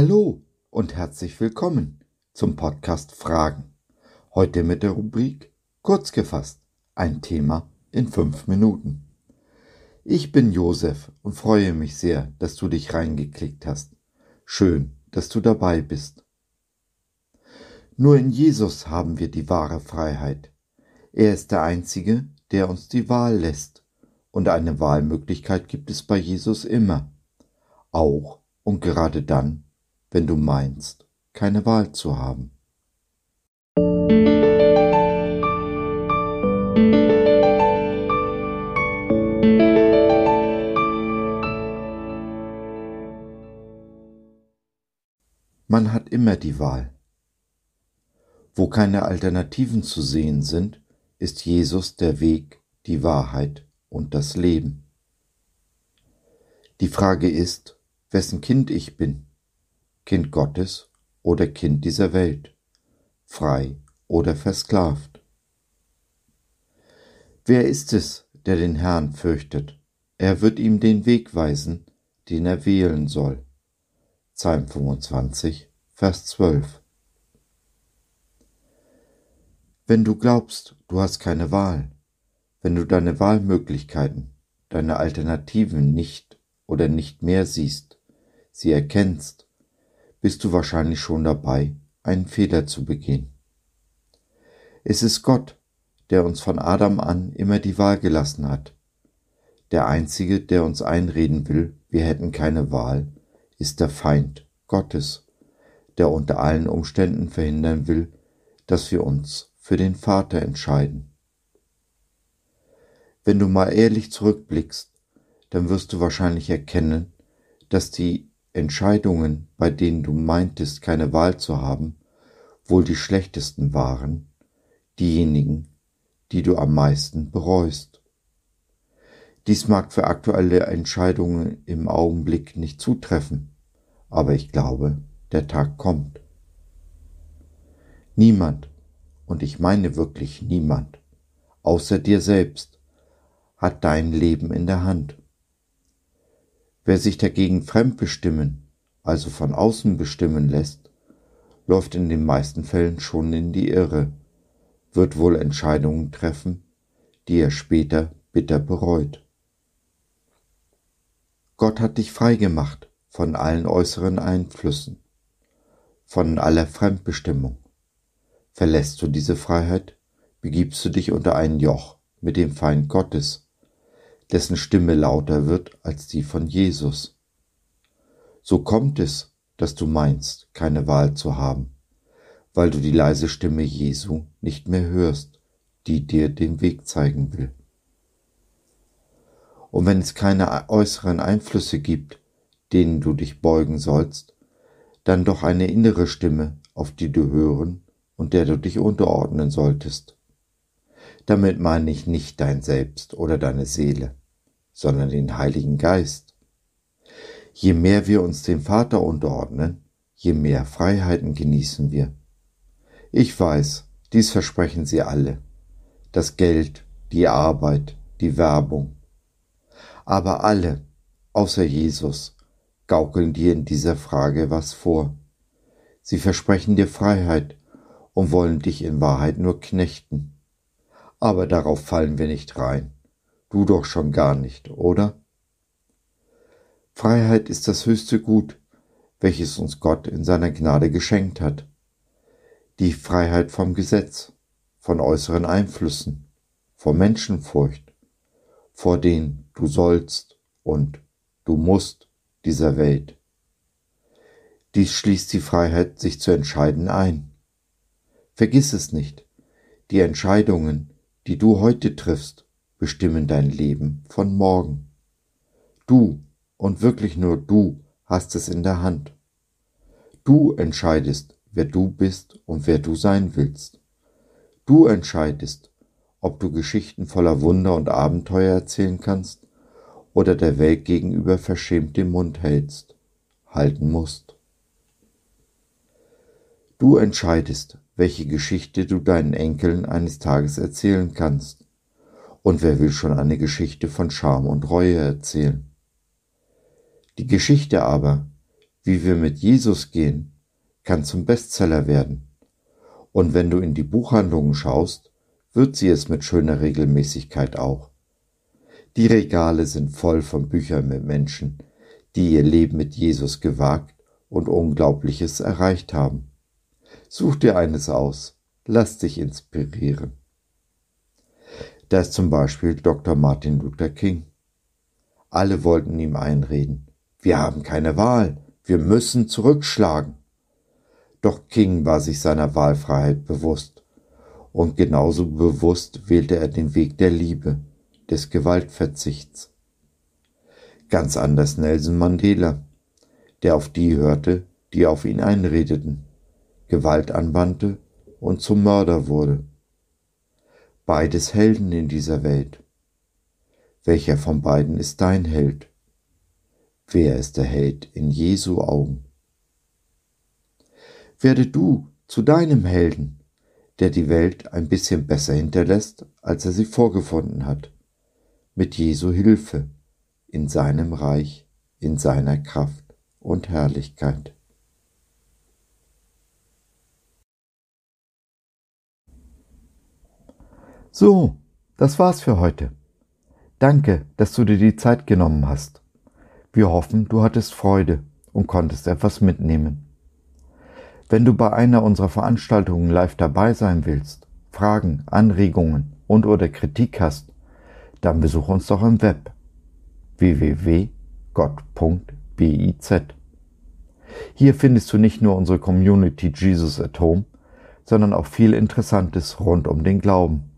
Hallo und herzlich willkommen zum Podcast Fragen. Heute mit der Rubrik Kurz gefasst, ein Thema in fünf Minuten. Ich bin Josef und freue mich sehr, dass du dich reingeklickt hast. Schön, dass du dabei bist. Nur in Jesus haben wir die wahre Freiheit. Er ist der Einzige, der uns die Wahl lässt. Und eine Wahlmöglichkeit gibt es bei Jesus immer. Auch und gerade dann, wenn du meinst, keine Wahl zu haben. Man hat immer die Wahl. Wo keine Alternativen zu sehen sind, ist Jesus der Weg, die Wahrheit und das Leben. Die Frage ist, wessen Kind ich bin, Kind Gottes oder Kind dieser Welt, frei oder versklavt. Wer ist es, der den Herrn fürchtet? Er wird ihm den Weg weisen, den er wählen soll. Psalm 25, Vers 12. Wenn du glaubst, du hast keine Wahl, wenn du deine Wahlmöglichkeiten, deine Alternativen nicht oder nicht mehr siehst, sie erkennst, bist du wahrscheinlich schon dabei, einen Fehler zu begehen. Es ist Gott, der uns von Adam an immer die Wahl gelassen hat. Der Einzige, der uns einreden will, wir hätten keine Wahl, ist der Feind Gottes, der unter allen Umständen verhindern will, dass wir uns für den Vater entscheiden. Wenn du mal ehrlich zurückblickst, dann wirst du wahrscheinlich erkennen, dass die Entscheidungen, bei denen du meintest, keine Wahl zu haben, wohl die schlechtesten waren, diejenigen, die du am meisten bereust. Dies mag für aktuelle Entscheidungen im Augenblick nicht zutreffen, aber ich glaube, der Tag kommt. Niemand, und ich meine wirklich niemand, außer dir selbst, hat dein Leben in der Hand. Wer sich dagegen fremdbestimmen, also von außen bestimmen lässt, läuft in den meisten Fällen schon in die Irre, wird wohl Entscheidungen treffen, die er später bitter bereut. Gott hat dich frei gemacht von allen äußeren Einflüssen von aller Fremdbestimmung. Verlässt du diese Freiheit, begibst du dich unter ein Joch mit dem Feind Gottes, dessen Stimme lauter wird als die von Jesus. So kommt es, dass du meinst, keine Wahl zu haben, weil du die leise Stimme Jesu nicht mehr hörst, die dir den Weg zeigen will. Und wenn es keine äußeren Einflüsse gibt, denen du dich beugen sollst, dann doch eine innere Stimme, auf die du hören und der du dich unterordnen solltest. Damit meine ich nicht dein Selbst oder deine Seele, sondern den Heiligen Geist. Je mehr wir uns dem Vater unterordnen, je mehr Freiheiten genießen wir. Ich weiß, dies versprechen sie alle. Das Geld, die Arbeit, die Werbung. Aber alle, außer Jesus, gaukeln dir in dieser Frage was vor. Sie versprechen dir Freiheit und wollen dich in Wahrheit nur knechten. Aber darauf fallen wir nicht rein. Du doch schon gar nicht, oder? Freiheit ist das höchste Gut, welches uns Gott in seiner Gnade geschenkt hat. Die Freiheit vom Gesetz, von äußeren Einflüssen, vor Menschenfurcht, vor den du sollst und du musst dieser Welt. Dies schließt die Freiheit, sich zu entscheiden, ein. Vergiss es nicht, die Entscheidungen, die du heute triffst, bestimmen dein Leben von morgen. Du und wirklich nur du hast es in der Hand. Du entscheidest, wer du bist und wer du sein willst. Du entscheidest, ob du Geschichten voller Wunder und Abenteuer erzählen kannst oder der Welt gegenüber verschämt den Mund hältst, halten musst. Du entscheidest, welche Geschichte du deinen Enkeln eines Tages erzählen kannst. Und wer will schon eine Geschichte von Scham und Reue erzählen? Die Geschichte aber, Wie wir mit Jesus gehen, kann zum Bestseller werden. Und wenn du in die Buchhandlungen schaust, wird sie es mit schöner Regelmäßigkeit auch. Die Regale sind voll von Büchern mit Menschen, die ihr Leben mit Jesus gewagt und Unglaubliches erreicht haben. Such dir eines aus, lass dich inspirieren. Da ist zum Beispiel Dr. Martin Luther King. Alle wollten ihm einreden. Wir haben keine Wahl. Wir müssen zurückschlagen. Doch King war sich seiner Wahlfreiheit bewusst. Und genauso bewusst wählte er den Weg der Liebe, des Gewaltverzichts. Ganz anders Nelson Mandela, der auf die hörte, die auf ihn einredeten, Gewalt anwandte und zum Mörder wurde. Beides Helden in dieser Welt. Welcher von beiden ist dein Held? Wer ist der Held in Jesu Augen? Werde du zu deinem Helden, der die Welt ein bisschen besser hinterlässt, als er sie vorgefunden hat, mit Jesu Hilfe, in seinem Reich, in seiner Kraft und Herrlichkeit. So, das war's für heute. Danke, dass du dir die Zeit genommen hast. Wir hoffen, du hattest Freude und konntest etwas mitnehmen. Wenn du bei einer unserer Veranstaltungen live dabei sein willst, Fragen, Anregungen und oder Kritik hast, dann besuch uns doch im Web www.gott.biz. Hier findest du nicht nur unsere Community Jesus at Home, sondern auch viel Interessantes rund um den Glauben.